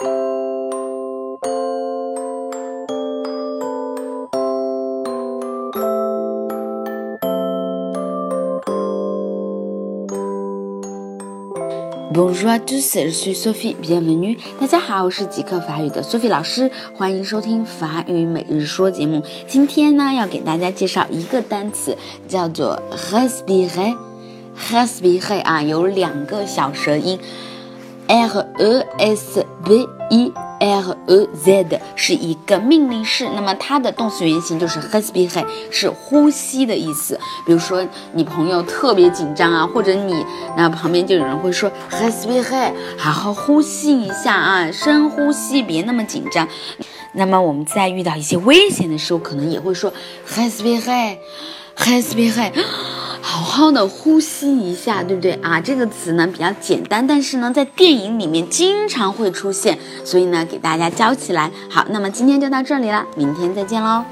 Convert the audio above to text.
Bonjour à tous, je suis Sophie. Bienvenue. 大家好，我是极客法语的 Sophie 老师，欢迎收听法语每日说节目。今天呢，要给大家介绍一个单词，叫做 respirer。respirer 啊，有两个小舌音，r e s b e。R E Z 是一个命令式，那么它的动词原形就是 respirer，是呼吸的意思。比如说你朋友特别紧张啊，或者你那旁边就有人会说 respirer，好好呼吸一下啊，深呼吸，别那么紧张。那么我们在遇到一些危险的时候，可能也会说 respirer，respirer。好好的呼吸一下，对不对啊？这个词呢比较简单，但是呢在电影里面经常会出现，所以呢给大家教起来。好，那么今天就到这里了，明天再见喽。